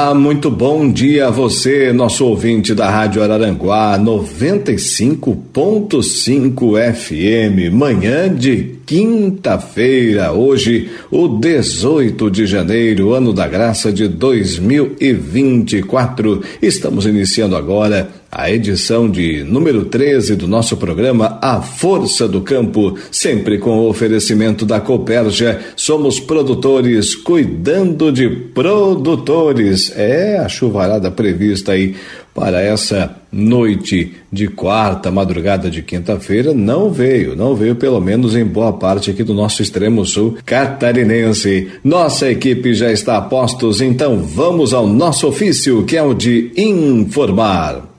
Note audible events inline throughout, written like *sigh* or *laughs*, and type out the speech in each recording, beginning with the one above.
Olá, muito bom dia a você, nosso ouvinte da Rádio Araranguá 95.5 FM, manhã de quinta-feira, hoje, o 18 de janeiro, ano da graça de 2024. Estamos iniciando agora a edição de número 13 do nosso programa A Força do Campo, sempre com o oferecimento da Copérgia. Somos produtores cuidando de produtores. É a chuvarada prevista aí para essa noite de quarta, madrugada de quinta-feira, não veio, não veio pelo menos em boa parte aqui do nosso extremo sul catarinense. Nossa equipe já está a postos, então vamos ao nosso ofício, que é o de informar.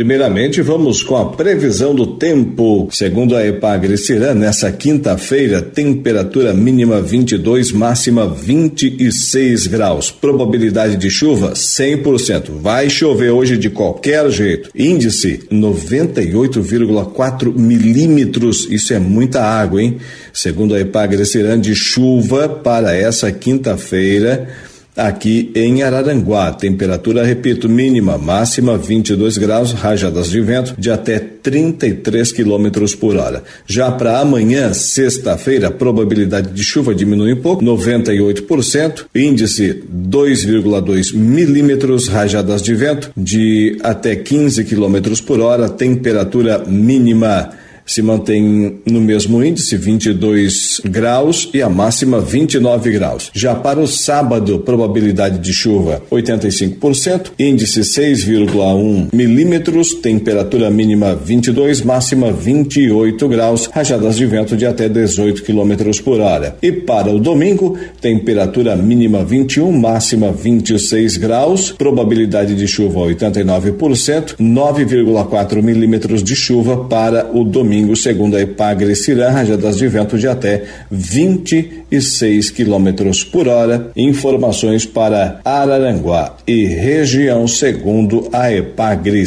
Primeiramente vamos com a previsão do tempo. Segundo a Epagre Cirã, nessa quinta-feira, temperatura mínima 22, máxima 26 graus. Probabilidade de chuva 100%. Vai chover hoje de qualquer jeito. Índice 98,4 milímetros. Isso é muita água, hein? Segundo a Epagre Cirã, de chuva para essa quinta-feira aqui em Araranguá. Temperatura, repito, mínima, máxima 22 graus, rajadas de vento de até 33 quilômetros por hora. Já para amanhã, sexta-feira, probabilidade de chuva diminui um pouco, 98%, índice 2,2 milímetros, rajadas de vento de até 15 quilômetros por hora, temperatura mínima se mantém no mesmo índice, 22 graus, e a máxima 29 graus. Já para o sábado, probabilidade de chuva 85%, índice 6,1 milímetros, temperatura mínima 22, máxima 28 graus, rajadas de vento de até 18 quilômetros por hora. E para o domingo, temperatura mínima 21, máxima 26 graus, probabilidade de chuva 89%, 9,4 milímetros de chuva para o domingo domingo, segundo a Epagre Cirã, rajadas de vento de até 26 quilômetros por hora. Informações para Araranguá e região, segundo a Epagre.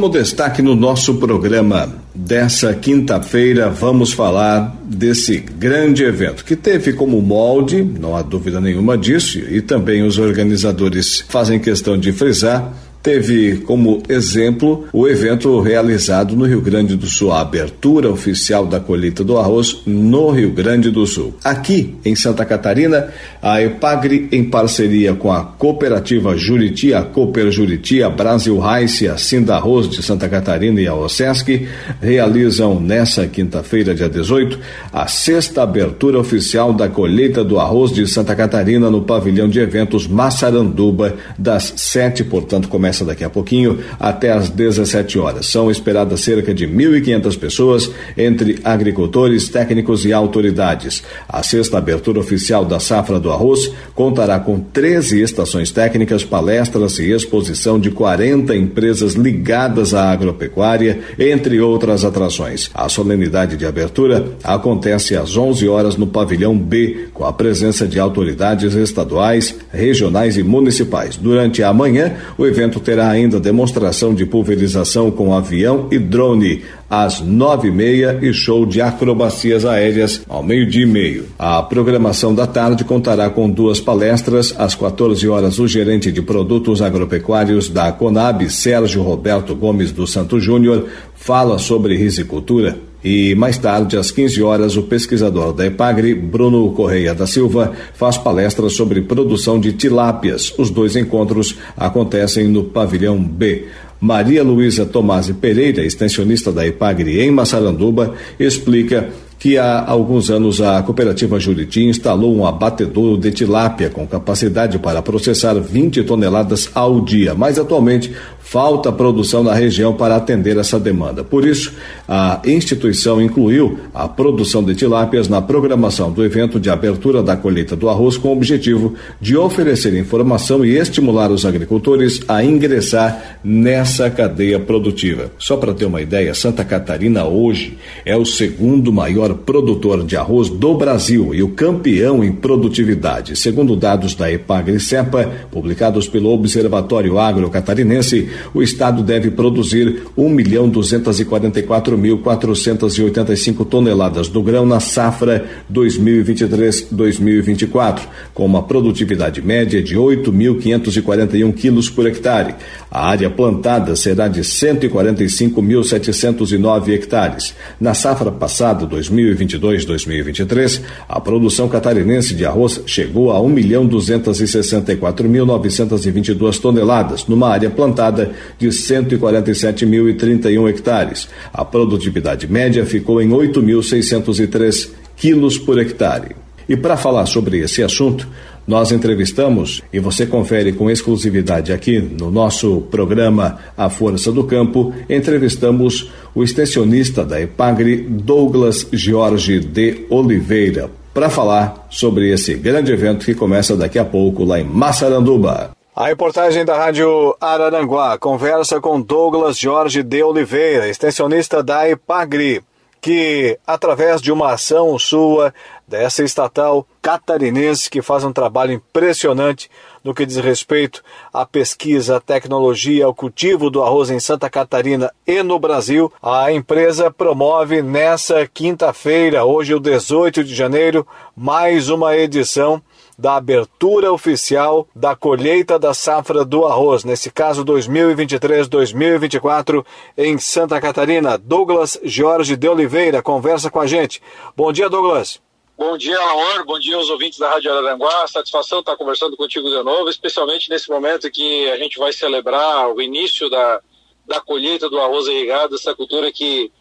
Como destaque no nosso programa dessa quinta-feira, vamos falar desse grande evento que teve como molde, não há dúvida nenhuma disso, e também os organizadores fazem questão de frisar teve como exemplo o evento realizado no Rio Grande do Sul, a abertura oficial da colheita do arroz no Rio Grande do Sul. Aqui em Santa Catarina, a Epagre, em parceria com a cooperativa Juriti, a Cooper Juriti, a Brasil Rice, a Sinda Arroz de Santa Catarina e a OSESC, realizam nessa quinta-feira, dia 18, a sexta abertura oficial da colheita do arroz de Santa Catarina no pavilhão de eventos Massaranduba, das sete, portanto, começa começa daqui a pouquinho até às 17 horas. São esperadas cerca de 1.500 pessoas, entre agricultores, técnicos e autoridades. A sexta abertura oficial da safra do arroz contará com 13 estações técnicas, palestras e exposição de 40 empresas ligadas à agropecuária, entre outras atrações. A solenidade de abertura acontece às 11 horas no pavilhão B, com a presença de autoridades estaduais, regionais e municipais. Durante a manhã, o evento terá ainda demonstração de pulverização com avião e drone às nove e meia e show de acrobacias aéreas ao meio-dia e meio. A programação da tarde contará com duas palestras. Às 14 horas, o gerente de produtos agropecuários da Conab, Sérgio Roberto Gomes do Santo Júnior, fala sobre risicultura E mais tarde, às 15 horas, o pesquisador da EPAGRE, Bruno Correia da Silva, faz palestra sobre produção de tilápias. Os dois encontros acontecem no pavilhão B. Maria Luísa Tomasi Pereira, extensionista da EPAGRE em Massaranduba, explica que há alguns anos a cooperativa Juriti instalou um abatedouro de tilápia com capacidade para processar 20 toneladas ao dia, mas atualmente falta produção na região para atender essa demanda. Por isso, a instituição incluiu a produção de tilápias na programação do evento de abertura da colheita do arroz com o objetivo de oferecer informação e estimular os agricultores a ingressar nessa cadeia produtiva. Só para ter uma ideia, Santa Catarina hoje é o segundo maior produtor de arroz do Brasil e o campeão em produtividade. Segundo dados da Epagri-Cepa, publicados pelo Observatório Agro Catarinense, o Estado deve produzir 1 milhão 244 mil 485 toneladas do grão na safra 2023-2024, com uma produtividade média de 8.541 quilos por hectare. A área plantada será de 145.709 hectares. Na safra passada, 2022-2023, a produção catarinense de arroz chegou a 1 milhão 264.922 toneladas, numa área plantada de 147.031 hectares. A produtividade média ficou em 8.603 quilos por hectare. E para falar sobre esse assunto, nós entrevistamos, e você confere com exclusividade aqui no nosso programa A Força do Campo, entrevistamos o extensionista da EPAGRE, Douglas Jorge de Oliveira, para falar sobre esse grande evento que começa daqui a pouco lá em Massaranduba. A reportagem da Rádio Araranguá conversa com Douglas Jorge de Oliveira, extensionista da EPAGRE, que, através de uma ação sua, dessa estatal catarinense, que faz um trabalho impressionante no que diz respeito à pesquisa, à tecnologia, ao cultivo do arroz em Santa Catarina e no Brasil, a empresa promove nessa quinta-feira, hoje, o 18 de janeiro, mais uma edição da abertura oficial da colheita da safra do arroz, nesse caso 2023-2024, em Santa Catarina. Douglas Jorge de Oliveira conversa com a gente. Bom dia, Douglas. Bom dia, Laor. Bom dia aos ouvintes da Rádio Araranguá. Satisfação estar conversando contigo de novo, especialmente nesse momento que a gente vai celebrar o início da, da colheita do arroz irrigado, essa cultura que,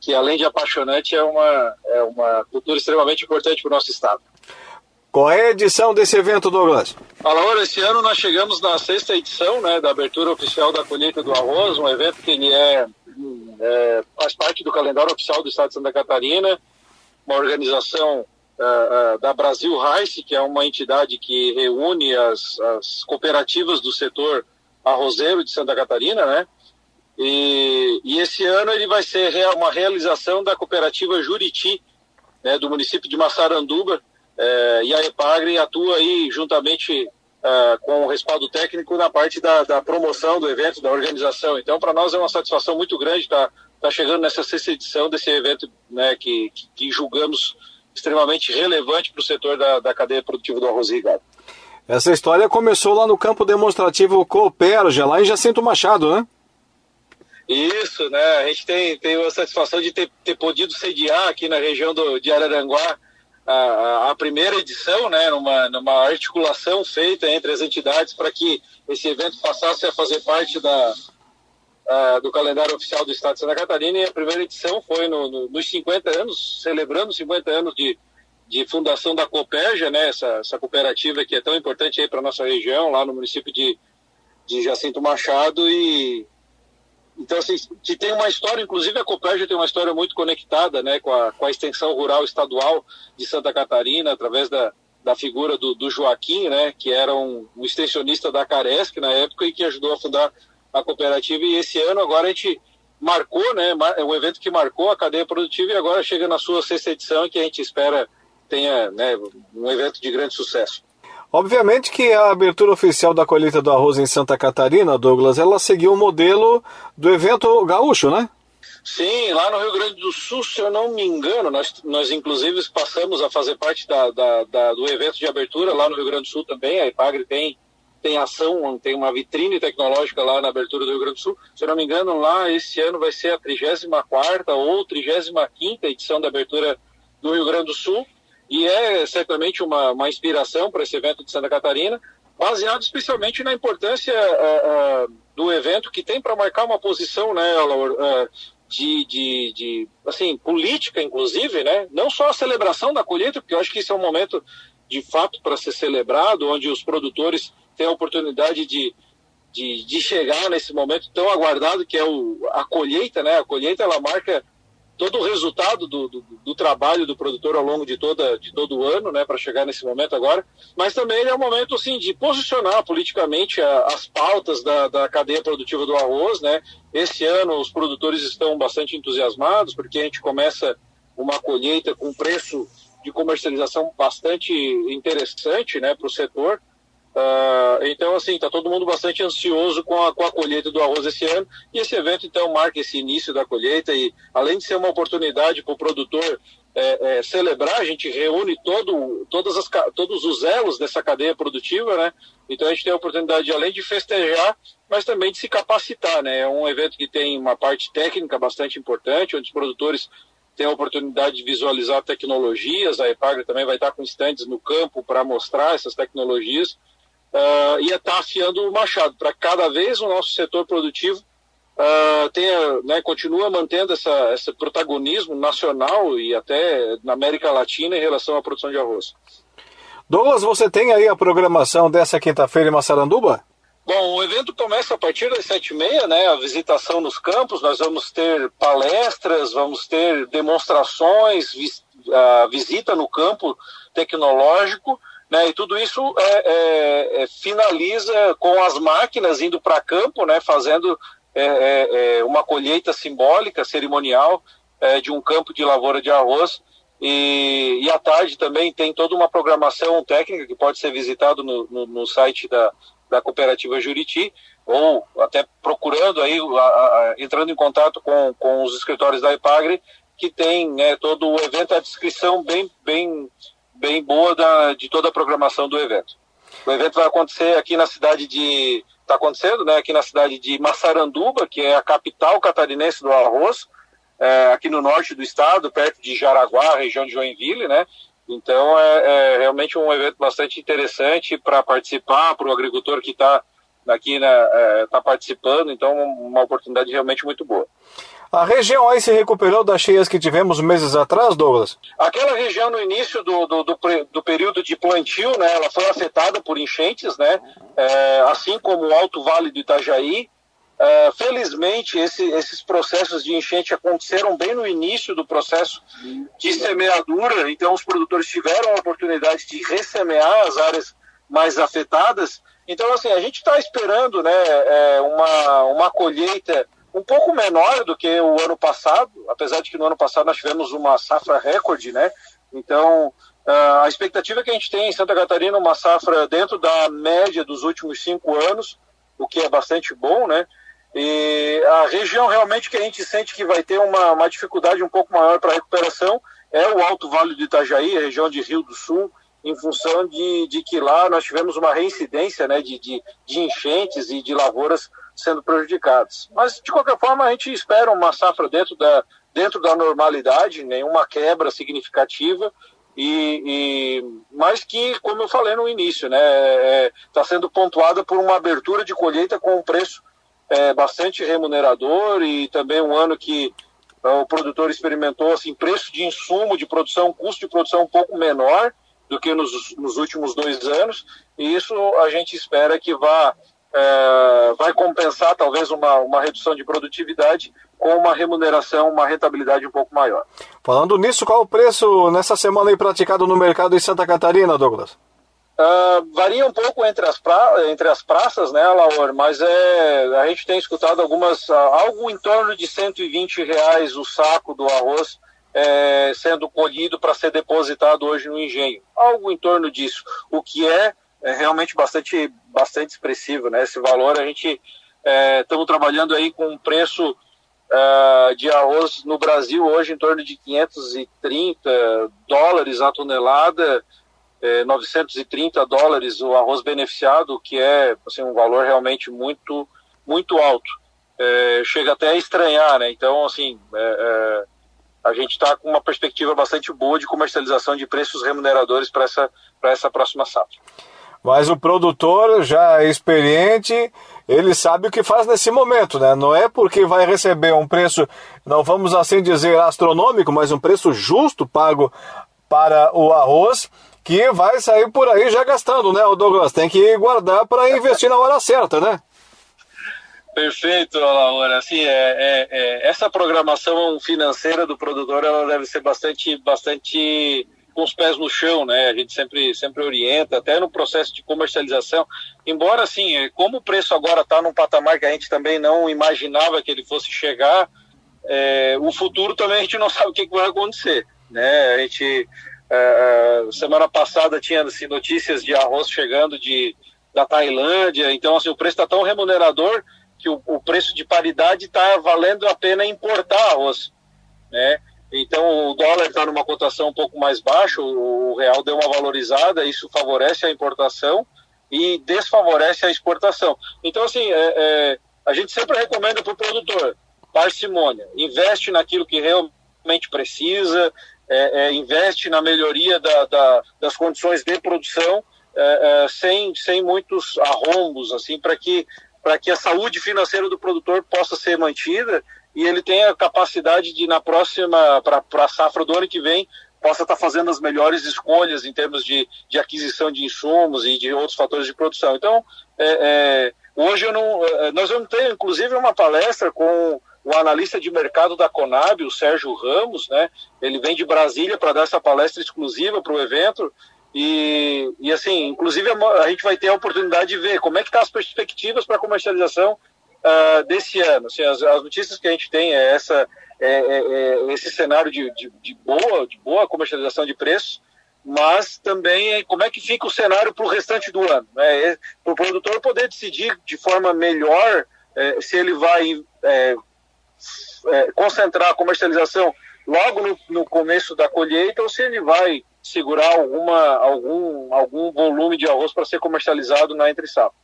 que além de apaixonante, é uma, é uma cultura extremamente importante para o nosso estado. Qual é a edição desse evento, Douglas? Fala, esse ano nós chegamos na sexta edição né, da abertura oficial da colheita do arroz, um evento que ele é, é faz parte do calendário oficial do estado de Santa Catarina, uma organização uh, uh, da Brasil Rice, que é uma entidade que reúne as, as cooperativas do setor arrozeiro de Santa Catarina, né? E, e, esse ano ele vai ser uma realização da cooperativa Juriti, né, do município de Massaranduba, é, e a EPAGRE atua aí juntamente é, com o respaldo técnico na parte da, da, promoção do evento, da organização. Então, para nós é uma satisfação muito grande estar tá, tá chegando nessa sexta edição desse evento né, que, que, que julgamos extremamente relevante para o setor da, da, cadeia produtiva do arroz irrigado. Essa história começou lá no campo demonstrativo Cooperja, lá em Jacinto Machado, né? Isso, né? A gente tem, tem a satisfação de ter, ter podido sediar aqui na região do, de Araranguá a, a, primeira edição, né, numa, numa articulação feita entre as entidades para que esse evento passasse a fazer parte da, a, do calendário oficial do Estado de Santa Catarina. E a primeira edição foi no, no, nos 50 anos, celebrando 50 anos de, de fundação da Coperja, né, essa, essa cooperativa que é tão importante aí para nossa região, lá no município de, de Jacinto Machado. E então, assim, que tem uma história, inclusive a Copérgia tem uma história muito conectada né, com, a, com a extensão rural estadual de Santa Catarina, através da, da figura do, do Joaquim, né, que era um, um extensionista da Caresc na época e que ajudou a fundar a cooperativa. E esse ano agora a gente marcou, né, é um evento que marcou a cadeia produtiva e agora chega na sua sexta edição que a gente espera tenha né, um evento de grande sucesso. Obviamente que a abertura oficial da colheita do arroz em Santa Catarina, Douglas, ela seguiu o modelo do evento gaúcho, né? Sim, lá no Rio Grande do Sul, se eu não me engano, nós, nós inclusive passamos a fazer parte da, da, da do evento de abertura lá no Rio Grande do Sul também. A IPAGRE tem tem ação, tem uma vitrine tecnológica lá na abertura do Rio Grande do Sul. Se eu não me engano, lá esse ano vai ser a 34 ou 35 edição da abertura do Rio Grande do Sul. E é certamente uma, uma inspiração para esse evento de Santa Catarina, baseado especialmente na importância uh, uh, do evento, que tem para marcar uma posição, né, uh, de, de, de, assim, política, inclusive, né? Não só a celebração da colheita, porque eu acho que esse é um momento de fato para ser celebrado, onde os produtores têm a oportunidade de, de, de chegar nesse momento tão aguardado que é o, a colheita, né? A colheita ela marca todo o resultado do, do, do, trabalho do produtor ao longo de, toda, de todo o ano, né, para chegar nesse momento agora, mas também é um momento assim, de posicionar politicamente a, as pautas da, da cadeia produtiva do arroz. Né. Esse ano os produtores estão bastante entusiasmados, porque a gente começa uma colheita com preço de comercialização bastante interessante né, para o setor. Uh, então, assim, está todo mundo bastante ansioso com a, com a colheita do arroz esse ano. E esse evento, então, marca esse início da colheita. E, além de ser uma oportunidade para o produtor é, é, celebrar, a gente reúne todo, todas as, todos os elos dessa cadeia produtiva, né? Então, a gente tem a oportunidade, além de festejar, mas também de se capacitar, né? É um evento que tem uma parte técnica bastante importante, onde os produtores têm a oportunidade de visualizar tecnologias. A Epagre também vai estar com estandes no campo para mostrar essas tecnologias uh, ia estar tá afiando o machado para cada vez o nosso setor produtivo uh, tenha, né, continua mantendo essa, esse protagonismo nacional e até na América Latina em relação à produção de arroz. Douglas, você tem aí a programação dessa quinta-feira em Massaranduba? Bom, o evento começa a partir das sete e meia, né? A visitação nos campos. Nós vamos ter palestras, vamos ter demonstrações, vis, uh, visita no campo tecnológico né? E tudo isso é, é, é, finaliza com as máquinas indo para campo, né? fazendo é, é, é, uma colheita simbólica, cerimonial, de um campo de lavoura de arroz. E, e à tarde também tem toda uma programação técnica que pode ser visitado no, no, no site da, da cooperativa Juriti, ou até procurando aí, a, a, entrando em contato com, com os escritórios da Ipagre, que tem né, todo o evento, a descrição bem, bem bem boa da, de toda a programação do evento. O evento vai acontecer aqui na cidade de. Está acontecendo, né? Aqui na cidade de Massaranduba, que é a capital catarinense do arroz, é, aqui no norte do estado, perto de Jaraguá, região de Joinville, né? Então é, é realmente um evento bastante interessante para participar, para o agricultor que está aqui está né, é, tá participando, então uma oportunidade realmente muito boa. A região aí se recuperou das cheias que tivemos meses atrás, Douglas? Aquela região no início do, do, do, do período de plantio, né, ela foi afetada por enchentes, né, é, assim como o Alto Vale do Itajaí. É, felizmente, esse, esses processos de enchente aconteceram bem no início do processo de semeadura, então os produtores tiveram a oportunidade de ressemear as áreas mais afetadas. Então, assim, a gente está esperando né, é, uma, uma colheita um pouco menor do que o ano passado, apesar de que no ano passado nós tivemos uma safra recorde, né? Então, a expectativa que a gente tem em Santa Catarina uma safra dentro da média dos últimos cinco anos, o que é bastante bom, né? E a região realmente que a gente sente que vai ter uma, uma dificuldade um pouco maior para recuperação é o Alto Vale do Itajaí, a região de Rio do Sul, em função de, de que lá nós tivemos uma reincidência né, de, de, de enchentes e de lavouras sendo prejudicados. Mas, de qualquer forma, a gente espera uma safra dentro da, dentro da normalidade, nenhuma quebra significativa, e, e, mas que, como eu falei no início, está né, é, tá sendo pontuada por uma abertura de colheita com um preço é, bastante remunerador e também um ano que é, o produtor experimentou assim, preço de insumo de produção, custo de produção um pouco menor do que nos, nos últimos dois anos, e isso a gente espera que vá é, vai compensar talvez uma, uma redução de produtividade com uma remuneração, uma rentabilidade um pouco maior. Falando nisso, qual o preço nessa semana aí praticado no mercado em Santa Catarina, Douglas? Uh, varia um pouco entre as, pra, entre as praças, né, Laura? Mas é, a gente tem escutado algumas, algo em torno de 120 reais o saco do arroz é, sendo colhido para ser depositado hoje no engenho. Algo em torno disso. O que é é realmente bastante, bastante expressivo, né? Esse valor a gente estamos é, trabalhando aí com um preço uh, de arroz no Brasil hoje em torno de 530 dólares a tonelada é, 930 dólares o arroz beneficiado, que é assim, um valor realmente muito, muito alto. É, chega até a estranhar, né? Então, assim, é, é a gente está com uma perspectiva bastante boa de comercialização de preços remuneradores para essa, essa próxima safra. Mas o produtor já é experiente, ele sabe o que faz nesse momento, né? Não é porque vai receber um preço, não vamos assim dizer astronômico, mas um preço justo pago para o arroz, que vai sair por aí já gastando, né, o Douglas? Tem que guardar para investir na hora certa, né? Perfeito, Laura. Assim, é, é, é, essa programação financeira do produtor ela deve ser bastante, bastante com os pés no chão, né? A gente sempre, sempre orienta, até no processo de comercialização. Embora, assim, como o preço agora está num patamar que a gente também não imaginava que ele fosse chegar, é, o futuro também a gente não *laughs* sabe o que, que vai acontecer, né? A gente é, é, semana passada tinha assim, notícias de arroz chegando de, da Tailândia, então assim, o preço está tão remunerador que o, o preço de paridade está valendo a pena importar arroz. Né? Então o dólar está numa cotação um pouco mais baixa, o, real deu uma valorizada, isso favorece a importação e desfavorece a exportação. Então, assim, é, é, a gente sempre recomenda para o produtor parcimônia, investe naquilo que realmente precisa, é, é, investe na melhoria da, da, das condições de produção, é, é sem, sem muitos arrombos, assim, para que, que a saúde financeira do produtor possa ser mantida e ele tenha capacidade de, na próxima, para a safra do ano que vem, possa estar tá fazendo as melhores escolhas em termos de, de aquisição de insumos e de outros fatores de produção. Então, é, é, hoje eu não, nós vamos ter, inclusive, uma palestra com o analista de mercado da Conab, o Sérgio Ramos, né? Ele vem de Brasília para dar essa palestra exclusiva para o evento. E, e assim, inclusive a, a, gente vai ter a oportunidade de ver como é que estão tá as perspectivas para comercialização uh, desse ano. Assim, as, as, notícias que a gente tem é essa, é, é, é esse cenário de, de, de, boa, de boa comercialização de preços, mas também é como é que fica o cenário para o restante do ano. Né? É, para o produtor poder decidir de forma melhor se ele vai concentrar a comercialização logo no, no, começo da colheita ou se ele vai segurar alguma, algum, algum volume de arroz para ser comercializado na entre safra.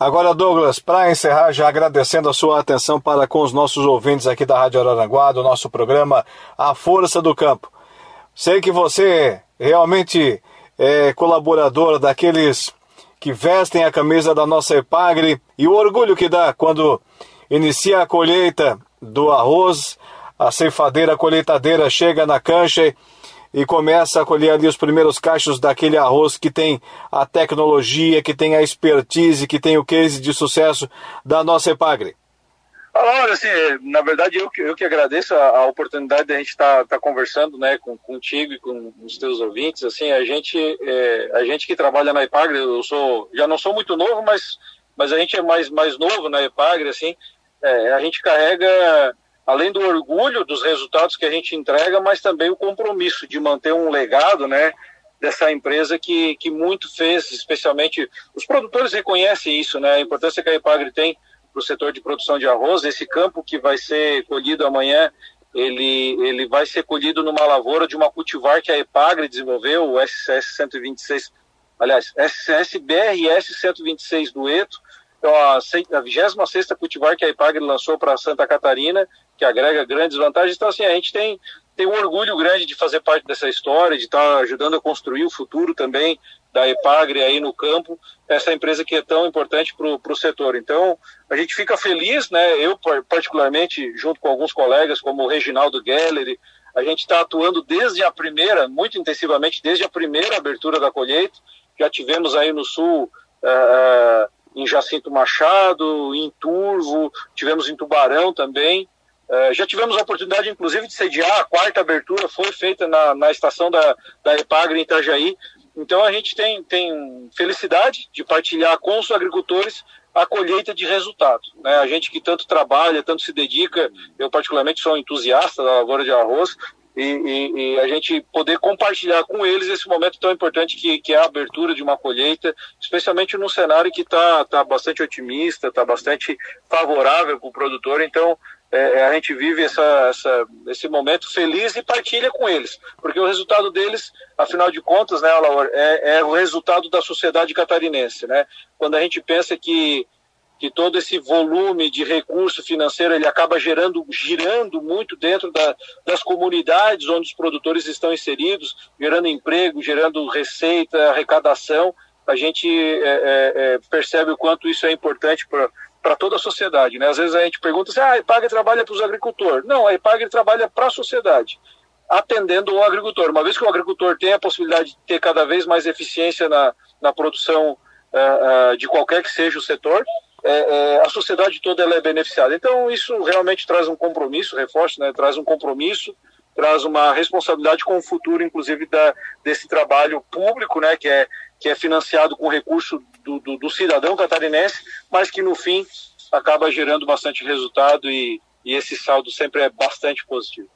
Agora, Douglas, para encerrar, já agradecendo a sua atenção para com os nossos ouvintes aqui da Rádio Araranguá, do nosso programa A Força do Campo. Sei que você realmente é colaborador daqueles que vestem a camisa da nossa Epagre e o orgulho que dá quando inicia a colheita do arroz, a ceifadeira, a colheitadeira chega na cancha e começa a colher ali os primeiros cachos daquele arroz que tem a tecnologia, que tem a expertise, que tem o case de sucesso da nossa Epagre. Olha, assim, na verdade eu que, eu que agradeço a, a oportunidade de a gente estar tá, tá conversando, né, com, contigo e com os teus ouvintes, assim, a gente, é, a gente que trabalha na Epagre, eu sou, já não sou muito novo, mas, mas a gente é mais, mais novo na Epagre, assim, é, a gente carrega, além do orgulho dos resultados que a gente entrega, mas também o compromisso de manter um legado, né? Dessa empresa que, que muito fez, especialmente os produtores reconhecem isso, né? A importância que a Epagre tem para o setor de produção de arroz. Esse campo que vai ser colhido amanhã, ele, ele vai ser colhido numa lavoura de uma cultivar que a Epagre desenvolveu, o SCS 126, aliás, SCS BRS 126 do ETO, então, a, a 26 cultivar que a IPAGRE lançou para Santa Catarina, que agrega grandes vantagens. Então, assim, a gente tem, tem um orgulho grande de fazer parte dessa história, de estar tá ajudando a construir o futuro também da EPAGRE aí no campo, essa empresa que é tão importante para o setor. Então, a gente fica feliz, né? Eu, particularmente, junto com alguns colegas, como o Reginaldo Geller, a gente está atuando desde a primeira, muito intensivamente, desde a primeira abertura da colheita. Já tivemos aí no Sul. Uh, em Jacinto Machado, em Turvo, tivemos em Tubarão também. Uh, já tivemos a oportunidade, inclusive, de sediar a quarta abertura, foi feita na, na estação da, da Epagre em Itajaí. Então a gente tem, tem felicidade de partilhar com os agricultores a colheita de resultado. Né? A gente que tanto trabalha, tanto se dedica, eu particularmente sou um entusiasta da lavoura de arroz, e, e, e, a gente poder compartilhar com eles esse momento tão importante que, que é a abertura de uma colheita, especialmente num cenário que está tá bastante otimista, está bastante favorável para o produtor. Então, é, a gente vive essa, essa, esse momento feliz e partilha com eles, porque o resultado deles, afinal de contas, né, Laura, é, é o resultado da sociedade catarinense, né? Quando a gente pensa que que todo esse volume de recurso financeiro ele acaba gerando, girando muito dentro da, das comunidades onde os produtores estão inseridos, gerando emprego, gerando receita, arrecadação. A gente é, é, é percebe o quanto isso é importante para para toda a sociedade. Né? Às vezes a gente pergunta se ah, a EPAG trabalha para os agricultores. Não, a EPAG trabalha para a sociedade, atendendo o agricultor. Uma vez que o agricultor tem a possibilidade de ter cada vez mais eficiência na, na produção uh, uh, de qualquer que seja o setor, é, é, a sociedade toda ela é beneficiada. Então isso realmente traz um compromisso, reforço, né? traz um compromisso, traz uma responsabilidade com o futuro, inclusive da, desse trabalho público, né? que é que é financiado com recurso do, do, do, cidadão catarinense, mas que no fim acaba gerando bastante resultado e, e esse saldo sempre é bastante positivo.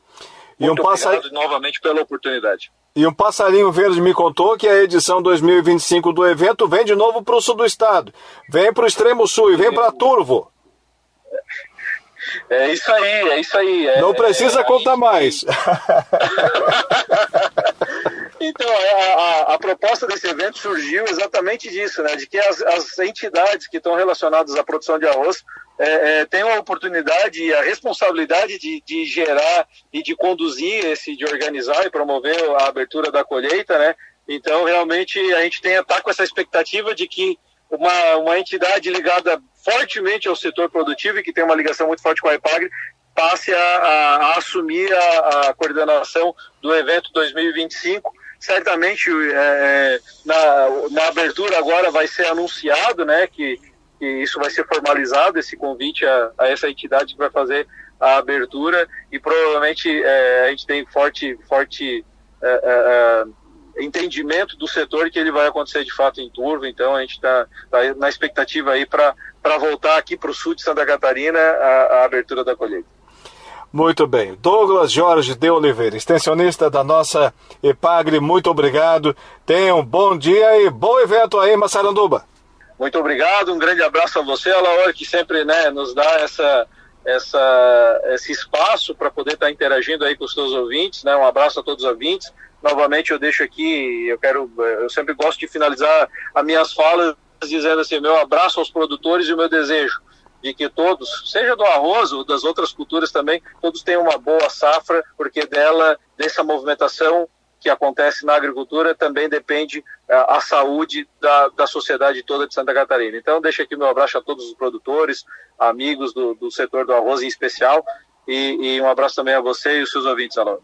E Muito um passar... obrigado novamente pela oportunidade. E um passarinho verde me contou que a edição 2025 do evento vem de novo para o sul do estado, vem para o extremo sul e vem para Turvo. É isso aí, é isso aí. É, Não precisa é, contar gente... mais. *laughs* *laughs* Então, a, a, a, proposta desse evento surgiu exatamente disso, né? De que as, as entidades que estão relacionadas à produção de arroz é, é, tenham a oportunidade e a responsabilidade de, de, gerar e de conduzir esse, de organizar e promover a abertura da colheita, né? Então, realmente, a gente tem tá com essa expectativa de que uma, uma entidade ligada fortemente ao setor produtivo e que tem uma ligação muito forte com a EPAGRE passe a, a, a assumir a, a coordenação do evento 2025 certamente é, na, na, abertura agora vai ser anunciado, né, que, que isso vai ser formalizado, esse convite a, a, essa entidade que vai fazer a abertura e provavelmente é, a gente tem forte, forte é, é, é entendimento do setor que ele vai acontecer de fato em Turvo, então a gente está tá na expectativa aí para voltar aqui para o sul de Santa Catarina a, a abertura da colheita. Muito bem. Douglas Jorge de Oliveira, extensionista da nossa EPAGRE, muito obrigado. Tenha um bom dia e bom evento aí Massaranduba. Muito obrigado, um grande abraço a você, Alaor, que sempre né, nos dá essa, essa, esse espaço para poder estar tá interagindo aí com os seus ouvintes. Né? Um abraço a todos os ouvintes. Novamente eu deixo aqui, eu quero, eu sempre gosto de finalizar as minhas falas dizendo assim, meu abraço aos produtores e o meu desejo de que todos, seja do arroz ou das outras culturas também, todos tenham uma boa safra, porque dela, dessa movimentação que acontece na agricultura, também depende a, eh, a saúde da, da sociedade toda de Santa Catarina. Então, deixo aqui meu abraço a todos os produtores, amigos do, do setor do arroz em especial, e, e um abraço também a você e os seus ouvintes, Alô.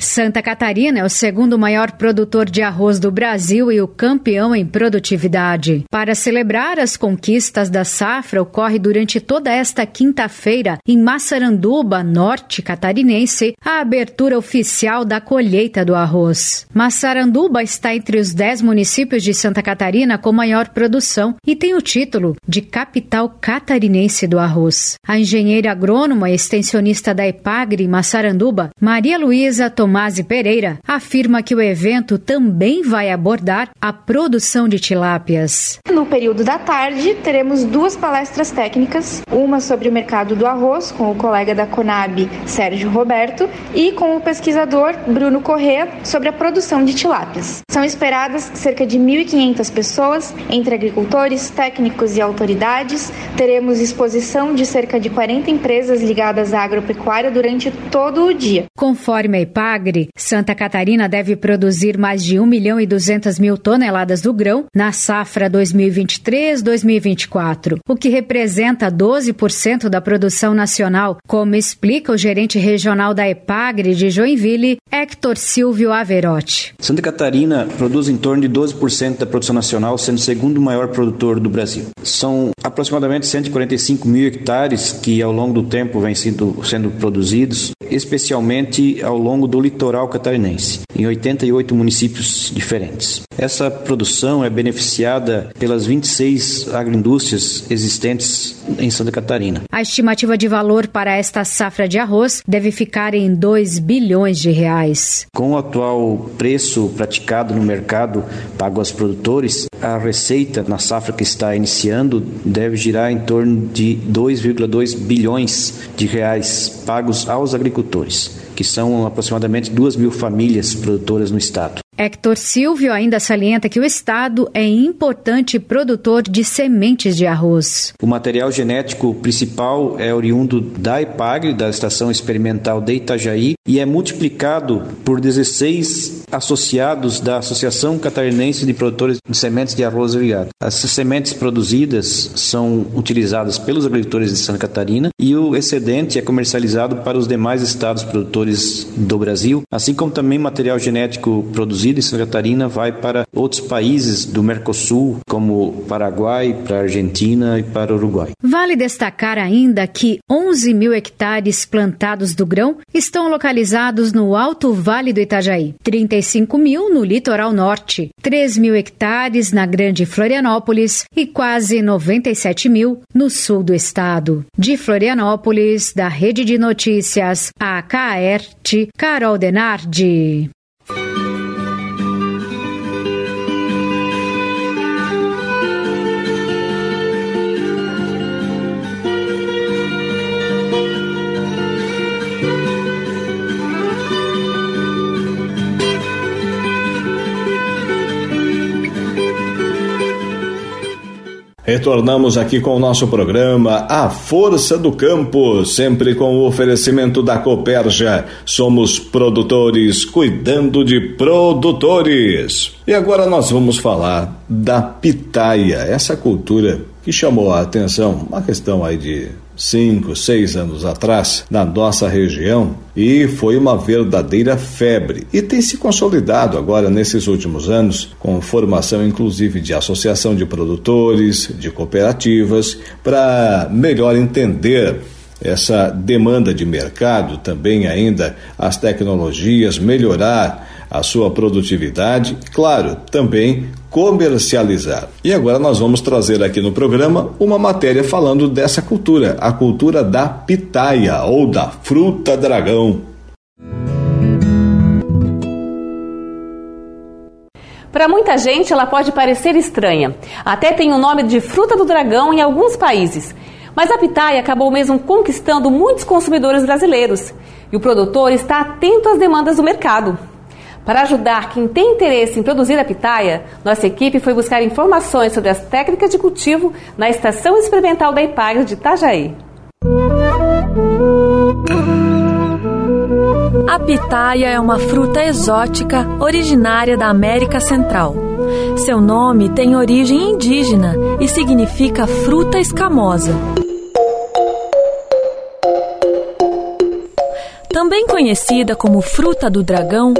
Santa Catarina é o segundo maior produtor de arroz do Brasil e o campeão em produtividade. Para celebrar as conquistas da safra, ocorre durante toda esta quinta-feira, em Massaranduba, norte catarinense, a abertura oficial da colheita do arroz. Massaranduba está entre os dez municípios de Santa Catarina com maior produção e tem o título de capital catarinense do arroz. A engenheira agrônoma e extensionista da Epagre, Massaranduba, Maria Luísa Tomasi Pereira, afirma que o evento também vai abordar a produção de tilápias. No período da tarde, teremos duas palestras técnicas, uma sobre o mercado do arroz, com o colega da Conab, Sérgio Roberto, e com o pesquisador Bruno Corrêa, sobre a produção de tilápias. São esperadas cerca de 1.500 pessoas, entre agricultores, técnicos e autoridades. Teremos exposição de cerca de 40 empresas ligadas à agropecuária durante todo o dia. Conforme a IPA, Santa Catarina deve produzir mais de 1 milhão e 200 mil toneladas do grão na safra 2023-2024, o que representa 12% da produção nacional, como explica o gerente regional da Epagre de Joinville, Hector Silvio Averotti. Santa Catarina produz em torno de 12% da produção nacional, sendo o segundo maior produtor do Brasil. São aproximadamente 145 mil hectares que ao longo do tempo vêm sendo, sendo produzidos, especialmente ao longo do litoral catarinense, em 88 municípios diferentes. Essa produção é beneficiada pelas 26 agroindústrias existentes em Santa Catarina. A estimativa de valor para esta safra de arroz deve ficar em 2 bilhões de reais. Com o atual preço praticado no mercado pago aos produtores, a receita na safra que está iniciando deve girar em torno de 2,2 bilhões de reais pagos aos agricultores, que são aproximadamente 2 mil famílias produtoras no estado. Hector Silvio ainda salienta que o Estado é importante produtor de sementes de arroz. O material genético principal é oriundo da EPAGRE, da Estação Experimental de Itajaí, e é multiplicado por 16 associados da Associação Catarinense de Produtores de Sementes de Arroz Irrigado. As sementes produzidas são utilizadas pelos agricultores de Santa Catarina e o excedente é comercializado para os demais estados produtores do Brasil, assim como também material genético produzido produzido em Santa Catarina vai para outros países do Mercosul, como Paraguai, para Argentina e para Uruguai. Vale destacar ainda que 11 mil hectares plantados do grão estão localizados no Alto Vale do Itajaí, 35 mil no litoral norte, 3 mil hectares na Grande Florianópolis e quase 97 mil no sul do estado. De Florianópolis, da Rede de Notícias, a KAERT, Carol Denardi. Retornamos aqui com o nosso programa A Força do Campo, sempre com o oferecimento da Coperja. Somos produtores cuidando de produtores. E agora nós vamos falar da pitaia, essa cultura que chamou a atenção, uma questão aí de cinco, seis anos atrás, na nossa região, e foi uma verdadeira febre. E tem se consolidado agora nesses últimos anos, com formação inclusive de associação de produtores, de cooperativas, para melhor entender essa demanda de mercado, também ainda as tecnologias, melhorar a sua produtividade, claro, também comercializar. E agora nós vamos trazer aqui no programa uma matéria falando dessa cultura, a cultura da pitaia ou da fruta dragão. Para muita gente, ela pode parecer estranha. Até tem o nome de fruta do dragão em alguns países. Mas a pitaia acabou mesmo conquistando muitos consumidores brasileiros. E o produtor está atento às demandas do mercado. Para ajudar quem tem interesse em produzir a pitaia, nossa equipe foi buscar informações sobre as técnicas de cultivo na Estação Experimental da Ipagre de Itajaí. A pitaia é uma fruta exótica originária da América Central. Seu nome tem origem indígena e significa fruta escamosa. Também conhecida como fruta do dragão,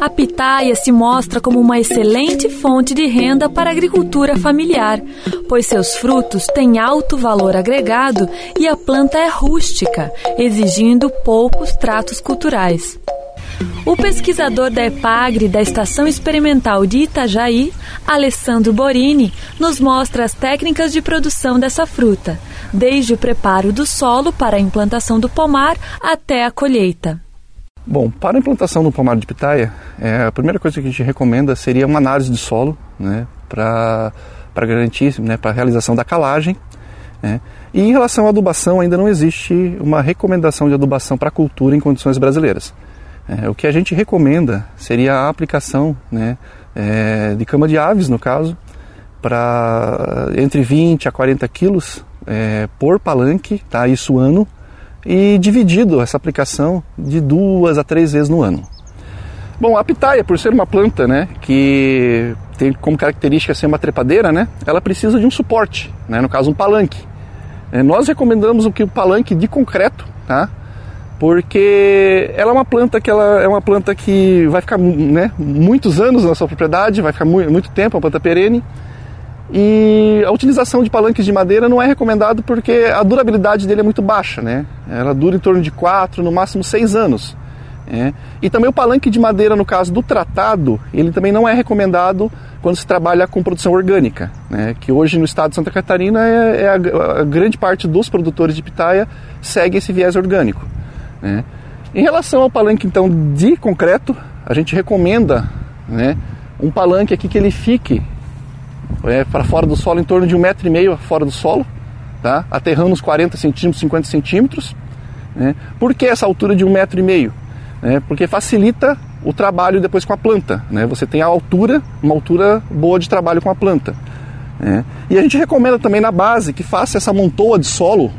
a pitaia se mostra como uma excelente fonte de renda para a agricultura familiar, pois seus frutos têm alto valor agregado e a planta é rústica, exigindo poucos tratos culturais. O pesquisador da EPAGRE da Estação Experimental de Itajaí, Alessandro Borini, nos mostra as técnicas de produção dessa fruta, desde o preparo do solo para a implantação do pomar até a colheita. Bom, para a implantação do pomar de pitaia, é, a primeira coisa que a gente recomenda seria uma análise de solo, né, para garantir, né, para a realização da calagem. Né. E em relação à adubação, ainda não existe uma recomendação de adubação para cultura em condições brasileiras. É, o que a gente recomenda seria a aplicação né, é, de cama de aves, no caso, para entre 20 a 40 quilos é, por palanque, tá, isso ano, e dividido essa aplicação de duas a três vezes no ano. Bom, a pitaia, por ser uma planta né, que tem como característica ser uma trepadeira, né, ela precisa de um suporte, né, no caso um palanque. É, nós recomendamos o que o palanque de concreto, tá? porque ela é uma planta que ela é uma planta que vai ficar né, muitos anos na sua propriedade, vai ficar muito, muito tempo, é uma planta perene e a utilização de palanques de madeira não é recomendado porque a durabilidade dele é muito baixa, né? Ela dura em torno de 4, no máximo 6 anos. É. E também o palanque de madeira, no caso do tratado, ele também não é recomendado quando se trabalha com produção orgânica, né? que hoje no estado de Santa Catarina é, é a, a, grande parte dos produtores de pitaia segue esse viés orgânico. Né? Em relação ao palanque então de concreto, a gente recomenda né, um palanque aqui que ele fique é, para fora do solo em torno de um metro e meio fora do solo, tá? aterrando uns 40 centímetros, 50 centímetros. Né? Por que essa altura de um metro e meio? né, porque facilita o trabalho depois com a planta. Né? Você tem a altura, uma altura boa de trabalho com a planta. Né? E a gente recomenda também na base que faça essa montoa de solo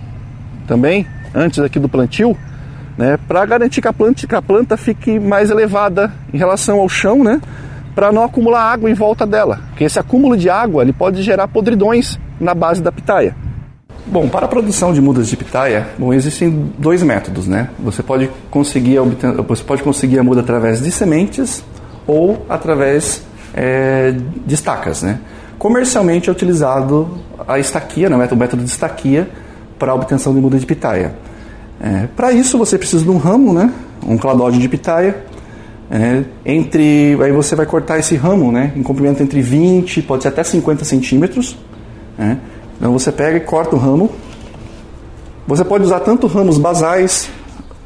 também, antes aqui do plantio, né, para garantir que a, planta, que a planta fique mais elevada em relação ao chão, né, para não acumular água em volta dela. Porque esse acúmulo de água ele pode gerar podridões na base da pitaia. Bom, para a produção de mudas de pitaia, bom, existem dois métodos, né? Você pode conseguir obter, você pode conseguir a muda através de sementes ou através é, de estacas, né? Comercialmente é utilizado a estaquia, né? o método de estaquia para a obtenção de muda de pitaia. É, para isso você precisa de um ramo, né? Um cladóide de pitaia. É, entre, aí você vai cortar esse ramo, né? Em comprimento entre 20, pode ser até 50 centímetros. Né? Então você pega e corta o ramo. Você pode usar tanto ramos basais,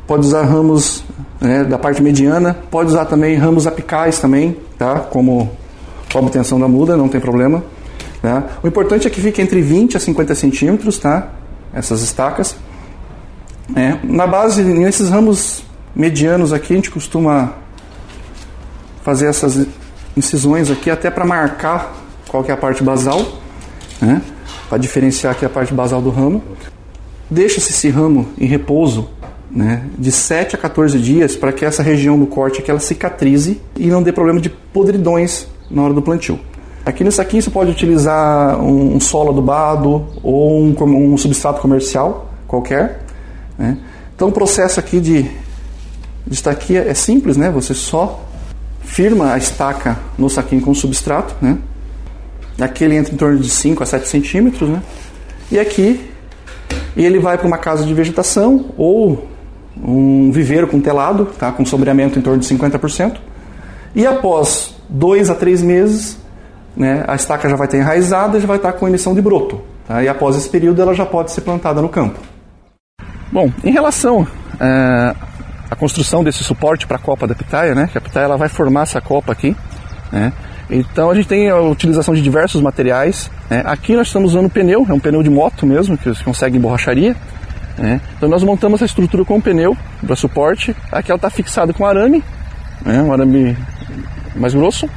pode usar ramos né, da parte mediana, pode usar também ramos apicais também, tá? Como obtenção da muda, não tem problema. Tá? O importante é que fique entre 20 a 50 centímetros, tá? Essas estacas. É, na base, nesses ramos medianos aqui, a gente costuma fazer essas incisões aqui até para marcar qual que é a parte basal. Né? para diferenciar aqui a parte basal do ramo. Deixa-se esse ramo em repouso né, de 7 a 14 dias para que essa região do corte aqui, ela cicatrize e não dê problema de podridões na hora do plantio. Aqui nesse aqui você pode utilizar um, solo adubado ou um, um substrato comercial qualquer. Né? Então o processo aqui de, de é simples, né? Você só firma a estaca no saquinho com substrato, né? Aqui ele entra em torno de 5 a 7 centímetros, né? E aqui ele vai para uma casa de vegetação ou um viveiro com telado, tá? com sombreamento em torno de 50%. E após dois a três meses, né, a estaca já vai estar enraizada e já vai estar com emissão de broto. Tá? E após esse período ela já pode ser plantada no campo. Bom, em relação é, à construção desse suporte para a copa da pitaia, né, que a pitaia ela vai formar essa copa aqui, né, então a gente tem a utilização de diversos materiais. Né? Aqui nós estamos usando pneu, é um pneu de moto mesmo, que você consegue em borracharia. Né? Então nós montamos essa estrutura com pneu para suporte. Aqui ela está fixada com arame, né? um arame mais grosso,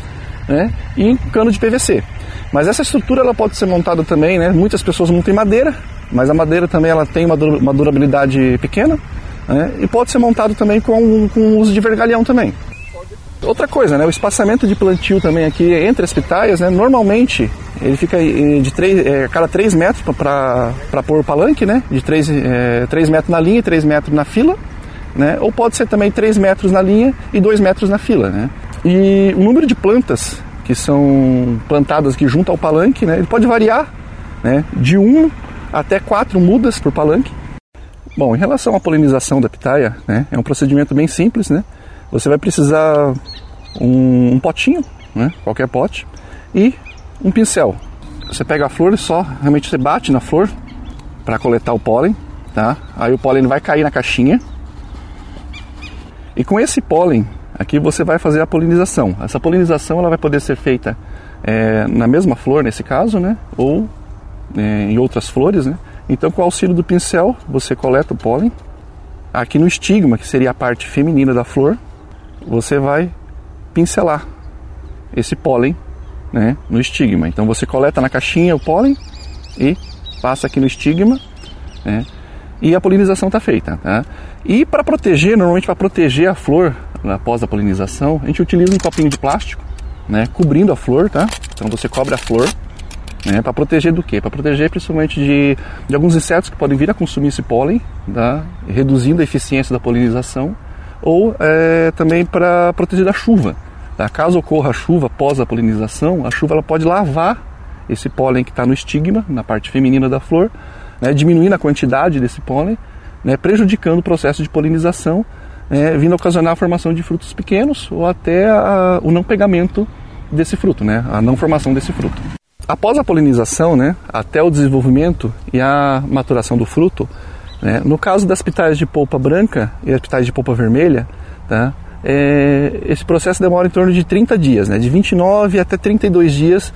né? e cano de PVC. Mas essa estrutura ela pode ser montada também, né? muitas pessoas montam em madeira, mas a madeira também ela tem uma durabilidade pequena, né? e pode ser montado também com, com uso de vergalhão também. Outra coisa, né, o espaçamento de plantio também aqui entre as pitaias, né, normalmente ele fica de três, é, cada 3 metros para pôr o palanque, né, de 3, é, 3 metros na linha e 3 metros na fila, né, ou pode ser também 3 metros na linha e 2 metros na fila. Né. E o número de plantas que são plantadas aqui junto ao palanque, né, ele pode variar né, de 1 até 4 mudas por palanque. Bom, em relação à polinização da pitaia, né, é um procedimento bem simples, né, você vai precisar um, um potinho, né? qualquer pote, e um pincel. Você pega a flor e só realmente você bate na flor para coletar o pólen, tá? Aí o pólen vai cair na caixinha. E com esse pólen aqui você vai fazer a polinização. Essa polinização ela vai poder ser feita é, na mesma flor nesse caso, né? Ou é, em outras flores, né? Então com o auxílio do pincel você coleta o pólen. Aqui no estigma, que seria a parte feminina da flor, você vai pincelar esse pólen né, no estigma. Então você coleta na caixinha o pólen e passa aqui no estigma né, e a polinização está feita. Tá? E para proteger, normalmente para proteger a flor após a polinização, a gente utiliza um copinho de plástico né, cobrindo a flor. Tá? Então você cobre a flor né, para proteger do quê? Para proteger principalmente de, de alguns insetos que podem vir a consumir esse pólen, tá? reduzindo a eficiência da polinização ou é, também para proteger da chuva. Tá? Caso ocorra chuva após a polinização, a chuva ela pode lavar esse pólen que está no estigma, na parte feminina da flor, né, diminuindo a quantidade desse pólen, né, prejudicando o processo de polinização é, vindo a ocasionar a formação de frutos pequenos ou até a, o não pegamento desse fruto, né, a não formação desse fruto. Após a polinização, né, até o desenvolvimento e a maturação do fruto, né, no caso das pitaias de polpa branca e as pitaias de polpa vermelha, tá, é, esse processo demora em torno de 30 dias, né, de 29 até 32 dias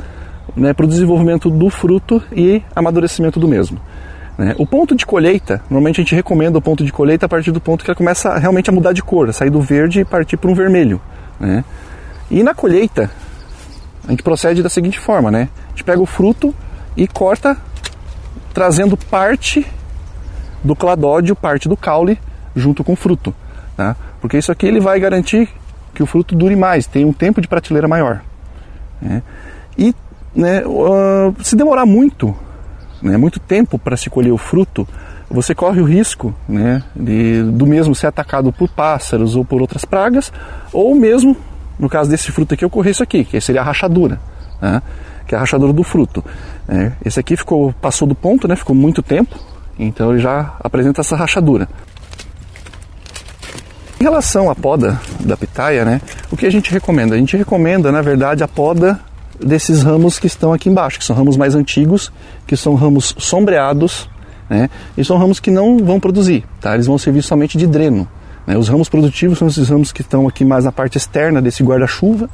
né, para o desenvolvimento do fruto e amadurecimento do mesmo. Né. O ponto de colheita, normalmente a gente recomenda o ponto de colheita a partir do ponto que ela começa realmente a mudar de cor, sair do verde e partir para um vermelho. Né. E na colheita, a gente procede da seguinte forma, né? A gente pega o fruto e corta, trazendo parte do cladódio, parte do caule, junto com o fruto. Tá? Porque isso aqui ele vai garantir que o fruto dure mais, tem um tempo de prateleira maior. Né? E né, uh, se demorar muito, né, muito tempo para se colher o fruto, você corre o risco né, de, do mesmo ser atacado por pássaros ou por outras pragas, ou mesmo no caso desse fruto aqui, ocorreu isso aqui, que seria a rachadura, né? que é a rachadura do fruto. É, esse aqui ficou, passou do ponto, né? ficou muito tempo, então ele já apresenta essa rachadura. Em relação à poda da pitaia, né, o que a gente recomenda? A gente recomenda, na verdade, a poda desses ramos que estão aqui embaixo, que são ramos mais antigos, que são ramos sombreados, né, e são ramos que não vão produzir, tá? eles vão servir somente de dreno. Né? Os ramos produtivos são esses ramos que estão aqui mais na parte externa desse guarda-chuva,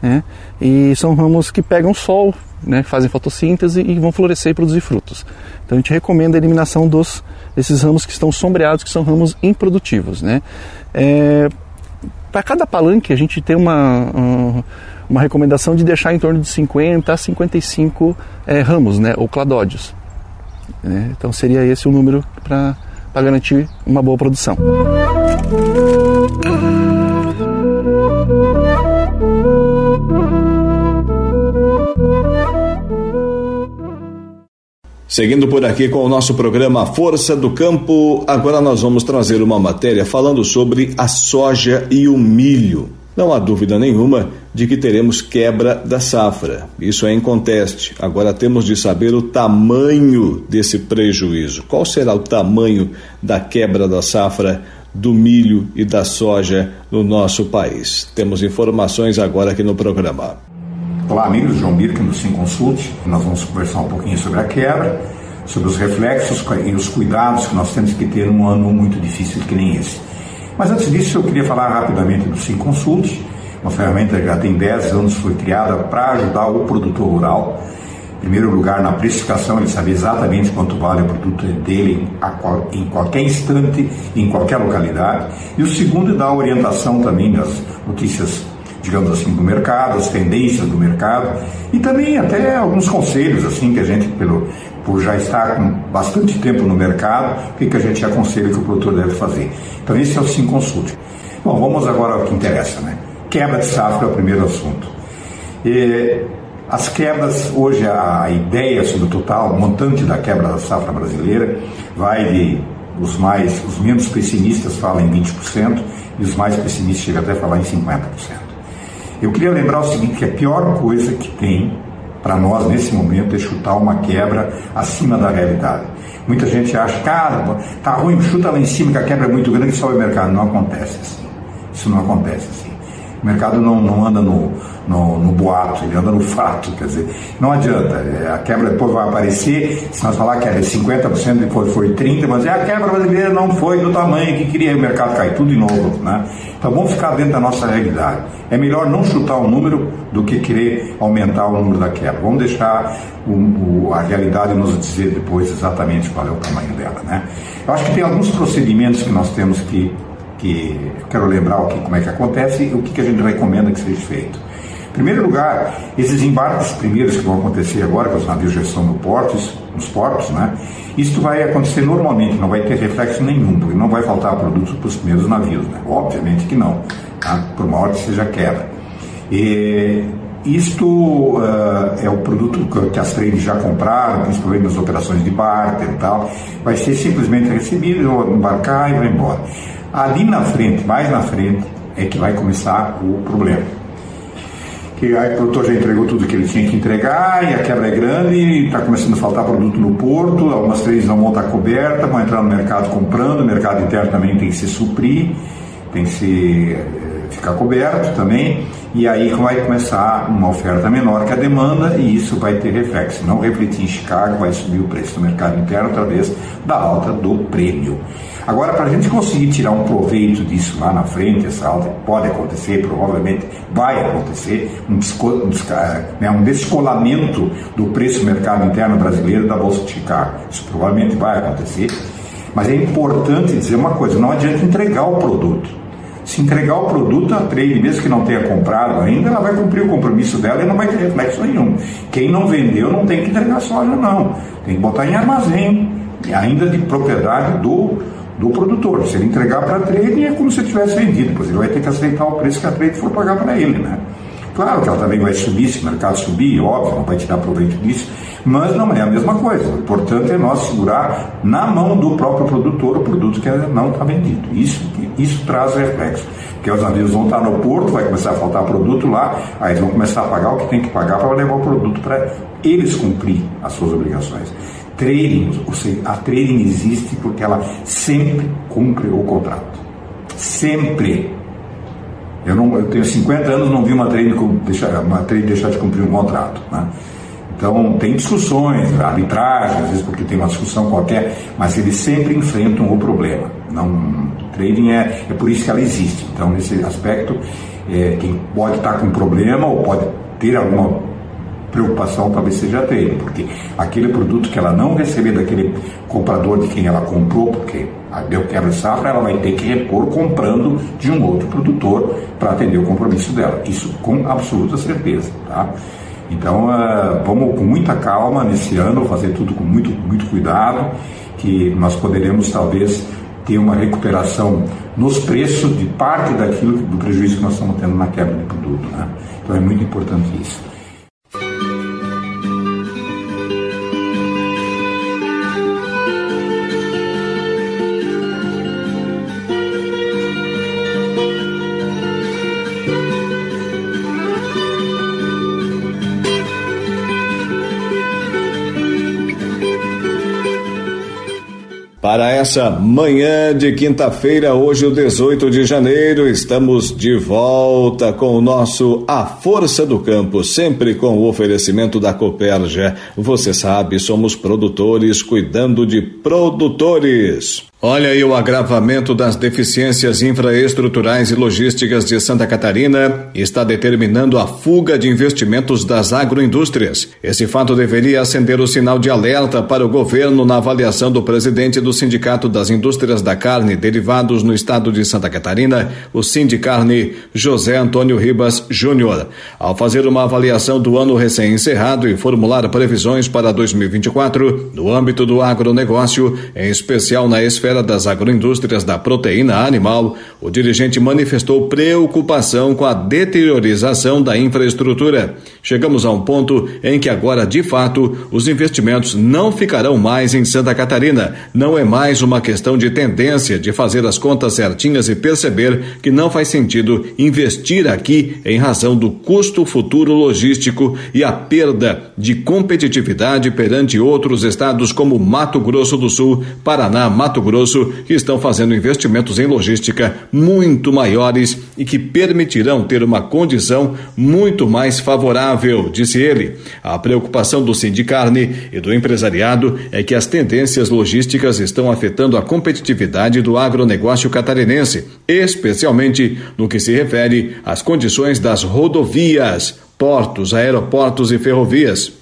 né? e são ramos que pegam sol, né? fazem fotossíntese e vão florescer e produzir frutos. Então a gente recomenda a eliminação dos, desses ramos que estão sombreados, que são ramos improdutivos. Né? É, Para cada palanque a gente tem uma, uma recomendação de deixar em torno de 50 a 55 é, ramos, né? ou cladódios. Né? Então seria esse o número para garantir uma boa produção. Seguindo por aqui com o nosso programa Força do Campo, agora nós vamos trazer uma matéria falando sobre a soja e o milho. Não há dúvida nenhuma de que teremos quebra da safra. Isso é inconteste. Agora temos de saber o tamanho desse prejuízo. Qual será o tamanho da quebra da safra do milho e da soja no nosso país? Temos informações agora aqui no programa. Olá, amigos, João Birken do Sim Consulte. Nós vamos conversar um pouquinho sobre a quebra, sobre os reflexos e os cuidados que nós temos que ter num ano muito difícil que nem esse. Mas antes disso, eu queria falar rapidamente do Sim Consult, uma ferramenta que já tem 10 anos, foi criada para ajudar o produtor rural. Em primeiro lugar, na precificação, ele sabe exatamente quanto vale o produto dele em qualquer instante, em qualquer localidade. E o segundo, dá orientação também das notícias digamos assim, do mercado, as tendências do mercado e também até alguns conselhos assim que a gente, pelo, por já estar com bastante tempo no mercado, o que, que a gente aconselha que o produtor deve fazer. Então esse é o Sim Consulte. Bom, vamos agora ao que interessa, né? Quebra de safra é o primeiro assunto. E, as quebras, hoje a ideia sobre o total, o montante da quebra da safra brasileira vai de os mais, os menos pessimistas falam em 20% e os mais pessimistas chegam até a falar em 50%. Eu queria lembrar o seguinte, que a pior coisa que tem para nós nesse momento é chutar uma quebra acima da realidade. Muita gente acha, cara, tá ruim, chuta lá em cima que a quebra é muito grande e sobe o mercado. Não acontece assim. Isso não acontece assim. O mercado não, não anda no, no, no, boato, ele anda no fato, quer dizer, não adianta, é, a quebra depois vai aparecer, se nós falar que era 50%, depois foi 30%, mas é, a quebra brasileira não foi do tamanho que queria, o mercado cai tudo de novo, né? Então vamos ficar dentro da nossa realidade. É melhor não chutar um número do que querer aumentar o número da quebra. Vamos deixar o, o, a realidade nos dizer depois exatamente qual é o tamanho dela, né? Eu acho que tem alguns procedimentos que nós temos que que eu quero lembrar o que, como é que acontece e o que, que a gente recomenda que seja feito. Em primeiro lugar, esses embarques primeiros que vão acontecer agora, que os navios já estão no portos, nos portos, né? Isso vai acontecer normalmente, não vai ter reflexo nenhum, porque não vai faltar produtos para os primeiros navios, né? Obviamente que não, tá? por maior que seja quebra. E isto uh, é o produto que as trades já compraram, principalmente nas operações de barter e tal. Vai ser simplesmente recebido, embarcar e vai embora. Ali na frente, mais na frente, é que vai começar o problema. Que aí o produtor já entregou tudo que ele tinha que entregar e a quebra é grande, está começando a faltar produto no porto, algumas três não vão estar cobertas, vão entrar no mercado comprando, o mercado interno também tem que se suprir. tem que se eh, ficar coberto também, e aí vai começar uma oferta menor que a demanda e isso vai ter reflexo. Não refletir em Chicago, vai subir o preço do mercado interno através da alta do prêmio. Agora, para a gente conseguir tirar um proveito disso lá na frente, essa alta pode acontecer, provavelmente vai acontecer, um, um, né, um descolamento do preço do mercado interno brasileiro da Bolsa de Chicago. Isso provavelmente vai acontecer. Mas é importante dizer uma coisa: não adianta entregar o produto. Se entregar o produto, a trade, mesmo que não tenha comprado ainda, ela vai cumprir o compromisso dela e não vai ter reflexo nenhum. Quem não vendeu não tem que entregar soja, não. Tem que botar em armazém, ainda de propriedade do do produtor. Se ele entregar para a trade, é como se ele tivesse vendido, pois ele vai ter que aceitar o preço que a trade for pagar para ele, né? Claro que ela também vai subir, se o mercado subir, óbvio, não vai tirar proveito disso, mas não é a mesma coisa. O importante é nós segurar na mão do próprio produtor o produto que não está vendido. Isso, isso traz reflexo. Porque os navios vão estar no porto, vai começar a faltar produto lá, aí vão começar a pagar o que tem que pagar para levar o produto para eles cumprir as suas obrigações trading, ou seja, a trading existe porque ela sempre cumpre o contrato. Sempre. Eu, não, eu tenho 50 anos não vi uma trade, deixar, uma trade deixar de cumprir um contrato. Né? Então, tem discussões, arbitragem, às vezes porque tem uma discussão qualquer, mas eles sempre enfrentam o problema. Não, trading é, é por isso que ela existe. Então, nesse aspecto, é, quem pode estar com problema ou pode ter alguma preocupação talvez seja dele, porque aquele produto que ela não receber daquele comprador de quem ela comprou, porque deu quebra de safra, ela vai ter que repor comprando de um outro produtor para atender o compromisso dela. Isso com absoluta certeza. Tá? Então uh, vamos com muita calma nesse ano, fazer tudo com muito, muito cuidado, que nós poderemos talvez ter uma recuperação nos preços de parte daquilo do prejuízo que nós estamos tendo na quebra de produto. Né? Então é muito importante isso. Essa manhã de quinta-feira, hoje, o 18 de janeiro, estamos de volta com o nosso A Força do Campo, sempre com o oferecimento da Coperja. Você sabe, somos produtores cuidando de produtores. Olha aí o agravamento das deficiências infraestruturais e logísticas de Santa Catarina está determinando a fuga de investimentos das agroindústrias. Esse fato deveria acender o sinal de alerta para o governo na avaliação do presidente do Sindicato das Indústrias da Carne Derivados no estado de Santa Catarina, o Sindicarne José Antônio Ribas Júnior. Ao fazer uma avaliação do ano recém-encerrado e formular previsões para 2024 no âmbito do agronegócio, em especial na esfera esfera das agroindústrias da proteína animal, o dirigente manifestou preocupação com a deteriorização da infraestrutura. Chegamos a um ponto em que agora, de fato, os investimentos não ficarão mais em Santa Catarina. Não é mais uma questão de tendência de fazer as contas certinhas e perceber que não faz sentido investir aqui em razão do custo futuro logístico e a perda de competitividade perante outros estados como Mato Grosso do Sul, Paraná, Mato Grosso Grosso, que estão fazendo investimentos em logística muito maiores e que permitirão ter uma condição muito mais favorável, disse ele. A preocupação do Sindicarne e do empresariado é que as tendências logísticas estão afetando a competitividade do agronegócio catarinense, especialmente no que se refere às condições das rodovias, portos, aeroportos e ferrovias.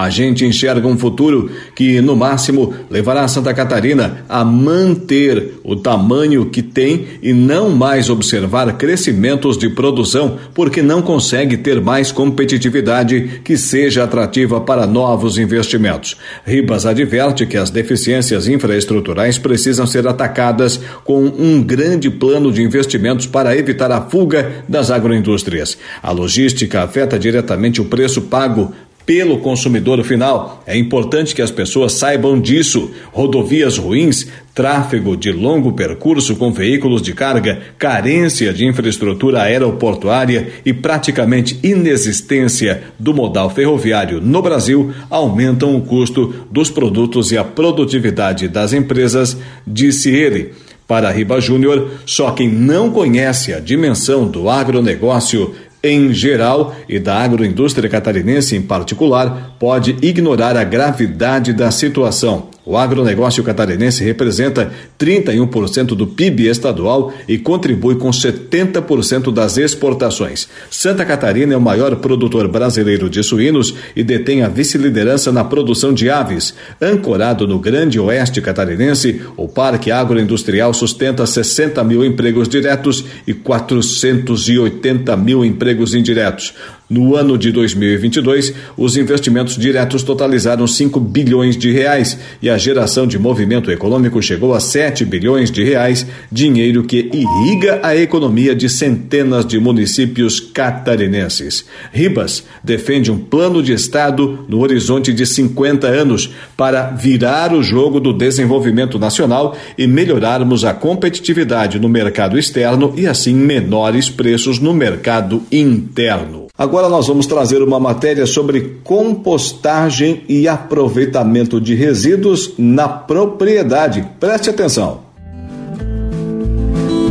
A gente enxerga um futuro que, no máximo, levará Santa Catarina a manter o tamanho que tem e não mais observar crescimentos de produção, porque não consegue ter mais competitividade que seja atrativa para novos investimentos. Ribas adverte que as deficiências infraestruturais precisam ser atacadas com um grande plano de investimentos para evitar a fuga das agroindústrias. A logística afeta diretamente o preço pago pelo consumidor final. É importante que as pessoas saibam disso. Rodovias ruins, tráfego de longo percurso com veículos de carga, carência de infraestrutura aeroportuária e praticamente inexistência do modal ferroviário no Brasil aumentam o custo dos produtos e a produtividade das empresas, disse ele. Para Riba Júnior, só quem não conhece a dimensão do agronegócio em geral e da agroindústria catarinense em particular, pode ignorar a gravidade da situação. O agronegócio catarinense representa 31% do PIB estadual e contribui com 70% das exportações. Santa Catarina é o maior produtor brasileiro de suínos e detém a vice-liderança na produção de aves. Ancorado no Grande Oeste catarinense, o Parque Agroindustrial sustenta 60 mil empregos diretos e 480 mil empregos indiretos. No ano de 2022, os investimentos diretos totalizaram 5 bilhões de reais e a geração de movimento econômico chegou a 7 bilhões de reais, dinheiro que irriga a economia de centenas de municípios catarinenses. Ribas defende um plano de Estado no horizonte de 50 anos para virar o jogo do desenvolvimento nacional e melhorarmos a competitividade no mercado externo e assim menores preços no mercado interno. Agora nós vamos trazer uma matéria sobre compostagem e aproveitamento de resíduos na propriedade. Preste atenção.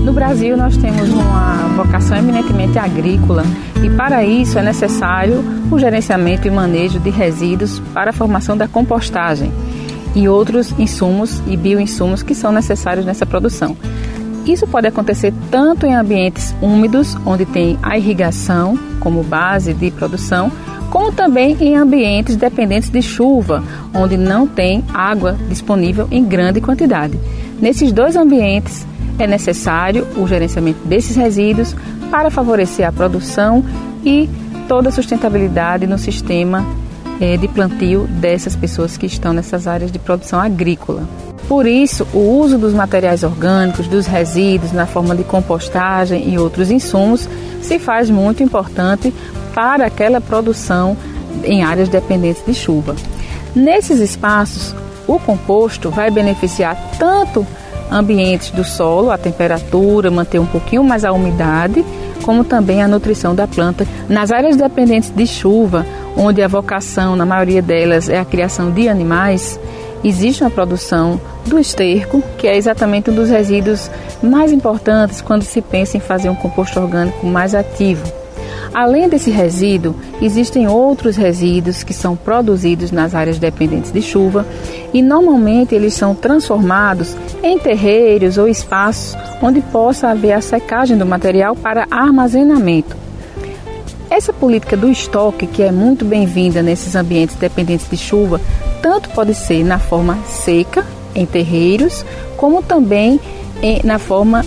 No Brasil, nós temos uma vocação eminentemente agrícola e, para isso, é necessário o gerenciamento e manejo de resíduos para a formação da compostagem e outros insumos e bioinsumos que são necessários nessa produção. Isso pode acontecer tanto em ambientes úmidos, onde tem a irrigação como base de produção, como também em ambientes dependentes de chuva, onde não tem água disponível em grande quantidade. Nesses dois ambientes é necessário o gerenciamento desses resíduos para favorecer a produção e toda a sustentabilidade no sistema eh, de plantio dessas pessoas que estão nessas áreas de produção agrícola. Por isso, o uso dos materiais orgânicos, dos resíduos na forma de compostagem e outros insumos se faz muito importante para aquela produção em áreas dependentes de chuva. Nesses espaços, o composto vai beneficiar tanto ambientes do solo, a temperatura, manter um pouquinho mais a umidade, como também a nutrição da planta. Nas áreas dependentes de chuva, onde a vocação, na maioria delas, é a criação de animais, existe uma produção do esterco, que é exatamente um dos resíduos mais importantes quando se pensa em fazer um composto orgânico mais ativo. Além desse resíduo, existem outros resíduos que são produzidos nas áreas dependentes de chuva e normalmente eles são transformados em terreiros ou espaços onde possa haver a secagem do material para armazenamento. Essa política do estoque, que é muito bem-vinda nesses ambientes dependentes de chuva, tanto pode ser na forma seca, em terreiros, como também na forma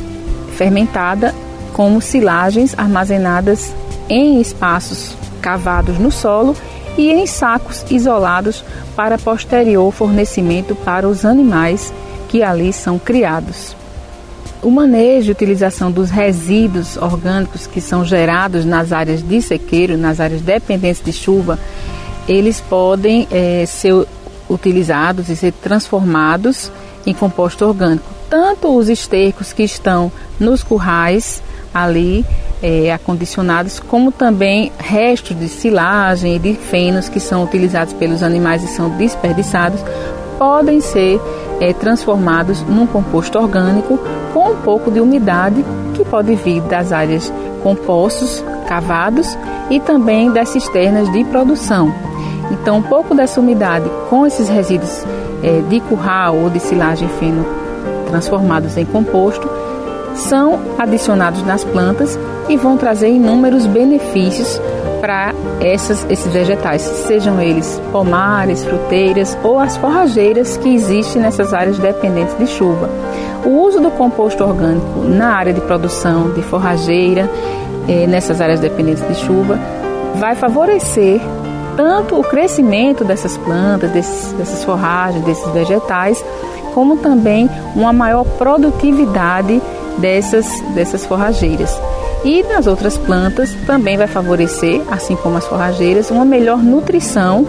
fermentada, como silagens armazenadas em espaços cavados no solo e em sacos isolados para posterior fornecimento para os animais que ali são criados. O manejo e utilização dos resíduos orgânicos que são gerados nas áreas de sequeiro, nas áreas dependentes de chuva, eles podem é, ser utilizados e ser transformados em composto orgânico. Tanto os estercos que estão nos currais ali é, acondicionados, como também restos de silagem e de fenos que são utilizados pelos animais e são desperdiçados, podem ser é, transformados num composto orgânico com um pouco de umidade que pode vir das áreas com poços cavados e também das cisternas de produção. Então, um pouco dessa umidade com esses resíduos é, de curral ou de silagem feno transformados em composto são adicionados nas plantas e vão trazer inúmeros benefícios para esses vegetais, sejam eles pomares, fruteiras ou as forrageiras que existem nessas áreas dependentes de chuva. O uso do composto orgânico na área de produção de forrageira, eh, nessas áreas dependentes de chuva, vai favorecer tanto o crescimento dessas plantas, desses, dessas forragens, desses vegetais, como também uma maior produtividade dessas, dessas forrageiras. E nas outras plantas também vai favorecer, assim como as forrageiras, uma melhor nutrição,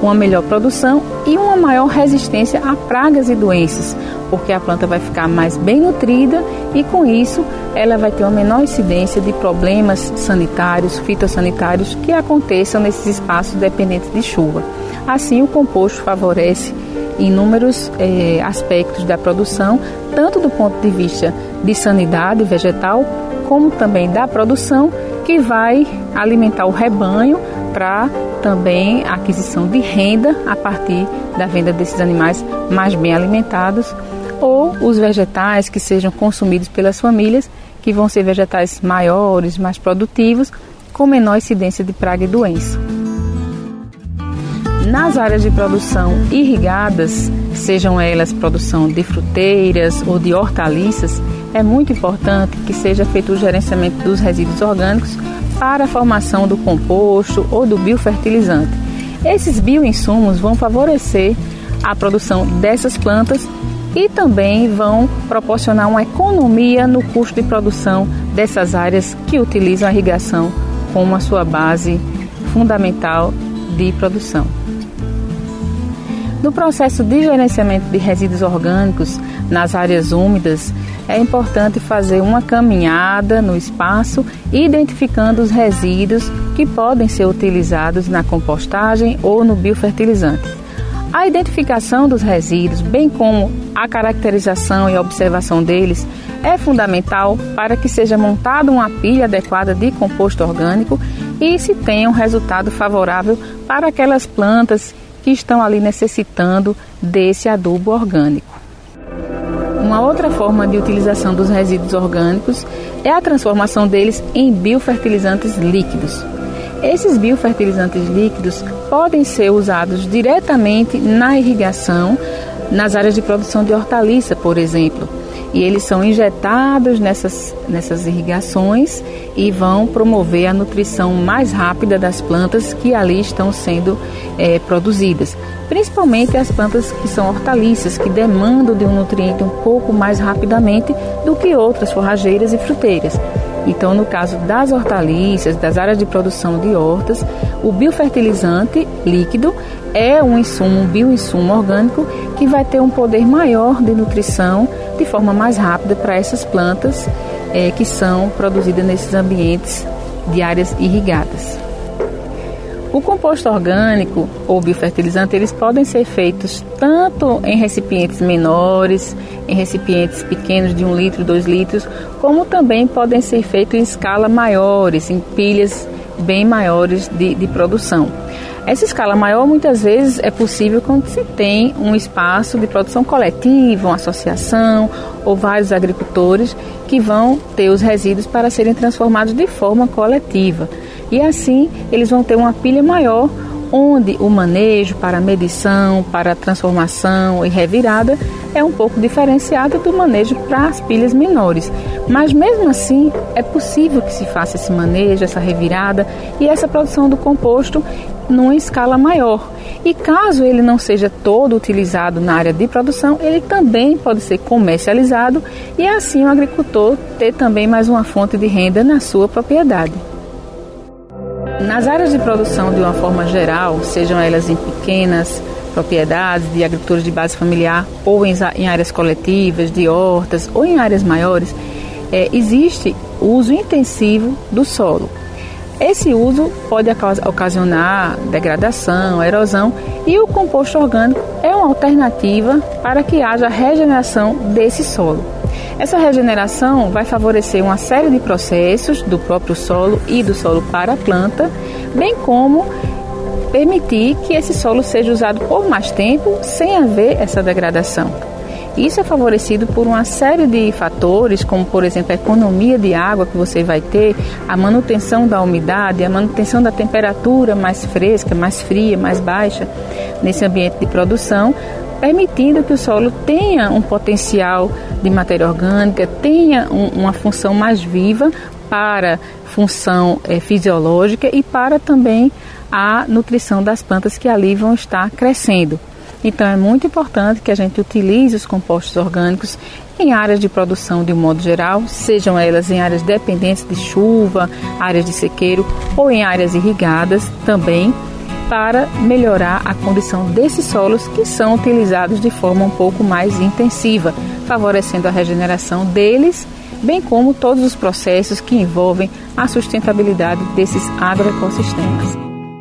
uma melhor produção e uma maior resistência a pragas e doenças, porque a planta vai ficar mais bem nutrida e com isso ela vai ter uma menor incidência de problemas sanitários, fitossanitários que aconteçam nesses espaços dependentes de chuva. Assim, o composto favorece inúmeros eh, aspectos da produção, tanto do ponto de vista de sanidade vegetal, como também da produção, que vai alimentar o rebanho para também a aquisição de renda a partir da venda desses animais mais bem alimentados, ou os vegetais que sejam consumidos pelas famílias, que vão ser vegetais maiores, mais produtivos, com menor incidência de praga e doença. Nas áreas de produção irrigadas, sejam elas produção de fruteiras ou de hortaliças, é muito importante que seja feito o gerenciamento dos resíduos orgânicos para a formação do composto ou do biofertilizante. Esses bioinsumos vão favorecer a produção dessas plantas e também vão proporcionar uma economia no custo de produção dessas áreas que utilizam a irrigação como a sua base fundamental de produção. No processo de gerenciamento de resíduos orgânicos nas áreas úmidas, é importante fazer uma caminhada no espaço identificando os resíduos que podem ser utilizados na compostagem ou no biofertilizante. A identificação dos resíduos, bem como a caracterização e observação deles, é fundamental para que seja montada uma pilha adequada de composto orgânico e se tenha um resultado favorável para aquelas plantas que estão ali necessitando desse adubo orgânico. Uma outra forma de utilização dos resíduos orgânicos é a transformação deles em biofertilizantes líquidos. Esses biofertilizantes líquidos podem ser usados diretamente na irrigação, nas áreas de produção de hortaliça, por exemplo, e eles são injetados nessas, nessas irrigações e vão promover a nutrição mais rápida das plantas que ali estão sendo é, produzidas. Principalmente as plantas que são hortaliças, que demandam de um nutriente um pouco mais rapidamente do que outras forrageiras e fruteiras. Então, no caso das hortaliças, das áreas de produção de hortas, o biofertilizante líquido é um insumo, um bioinsumo orgânico que vai ter um poder maior de nutrição de forma mais rápida para essas plantas é, que são produzidas nesses ambientes de áreas irrigadas. O composto orgânico ou biofertilizante, eles podem ser feitos tanto em recipientes menores, em recipientes pequenos de 1 litro, 2 litros, como também podem ser feitos em escala maiores, em pilhas bem maiores de, de produção. Essa escala maior muitas vezes é possível quando se tem um espaço de produção coletiva, uma associação ou vários agricultores que vão ter os resíduos para serem transformados de forma coletiva. E assim eles vão ter uma pilha maior onde o manejo para medição, para transformação e revirada é um pouco diferenciado do manejo para as pilhas menores. Mas mesmo assim, é possível que se faça esse manejo, essa revirada e essa produção do composto numa escala maior. E caso ele não seja todo utilizado na área de produção, ele também pode ser comercializado e assim o agricultor ter também mais uma fonte de renda na sua propriedade. Nas áreas de produção, de uma forma geral, sejam elas em pequenas propriedades de agricultura de base familiar ou em, áreas coletivas, de hortas ou em áreas maiores, é, existe o uso intensivo do solo. Esse uso pode ocasionar degradação, erosão e o composto orgânico é uma alternativa para que haja regeneração desse solo. Essa regeneração vai favorecer uma série de processos do próprio solo e do solo para a planta, bem como permitir que esse solo seja usado por mais tempo sem haver essa degradação. Isso é favorecido por uma série de fatores, como por exemplo a economia de água que você vai ter, a manutenção da umidade, a manutenção da temperatura mais fresca, mais fria, mais baixa nesse ambiente de produção, permitindo que o solo tenha um potencial de matéria orgânica, tenha um, uma função mais viva para função é, fisiológica e para também a nutrição das plantas que ali vão estar crescendo. Então é muito importante que a gente utilize os compostos orgânicos em áreas de produção de um modo geral, sejam elas em áreas dependentes de chuva, áreas de sequeiro ou em áreas irrigadas também para melhorar a condição desses solos que são utilizados de forma um pouco mais intensiva, favorecendo a regeneração deles, bem como todos os processos que envolvem a sustentabilidade desses agroecossistemas.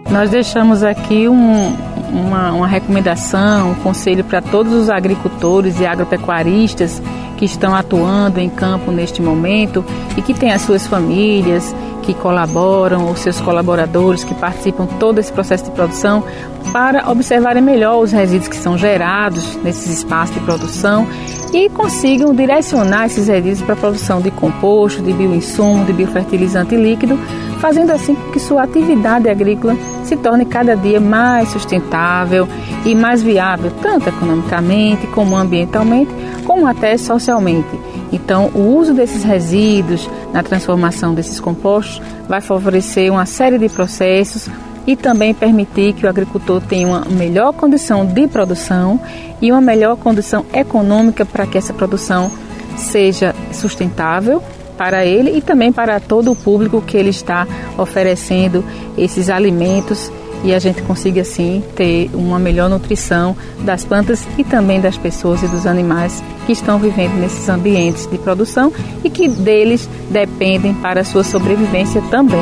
Nós deixamos aqui um, uma, uma recomendação, um conselho para todos os agricultores e agropecuaristas que estão atuando em campo neste momento e que têm as suas famílias, que colaboram, os seus colaboradores que participam todo esse processo de produção, para observarem melhor os resíduos que são gerados nesses espaços de produção e consigam direcionar esses resíduos para a produção de composto, de bioinsumo, de biofertilizante líquido, fazendo assim que sua atividade agrícola se torne cada dia mais sustentável e mais viável, tanto economicamente como ambientalmente, como até socialmente. Então, o uso desses resíduos na transformação desses compostos vai favorecer uma série de processos e também permitir que o agricultor tenha uma melhor condição de produção e uma melhor condição econômica para que essa produção seja sustentável para ele e também para todo o público que ele está oferecendo esses alimentos e a gente consiga assim ter uma melhor nutrição das plantas e também das pessoas e dos animais que estão vivendo nesses ambientes de produção e que deles dependem para a sua sobrevivência também.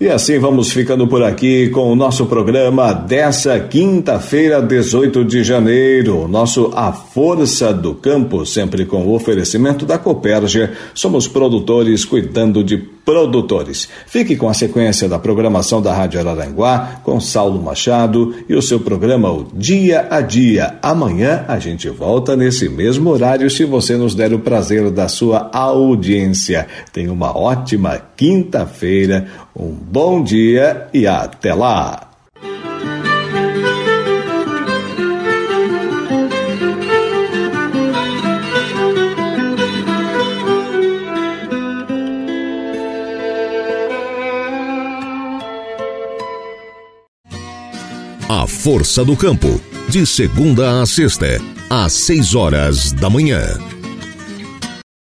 E assim vamos ficando por aqui com o nosso programa dessa quinta-feira, 18 de janeiro. Nosso A Força do Campo, sempre com o oferecimento da Copérgia. Somos produtores cuidando de produtores. Fique com a sequência da programação da Rádio Araranguá com Saulo Machado e o seu programa o Dia a Dia. Amanhã a gente volta nesse mesmo horário se você nos der o prazer da sua audiência. Tenha uma ótima quinta-feira um bom dia e até lá! A Força do Campo, de segunda a sexta, às seis horas da manhã.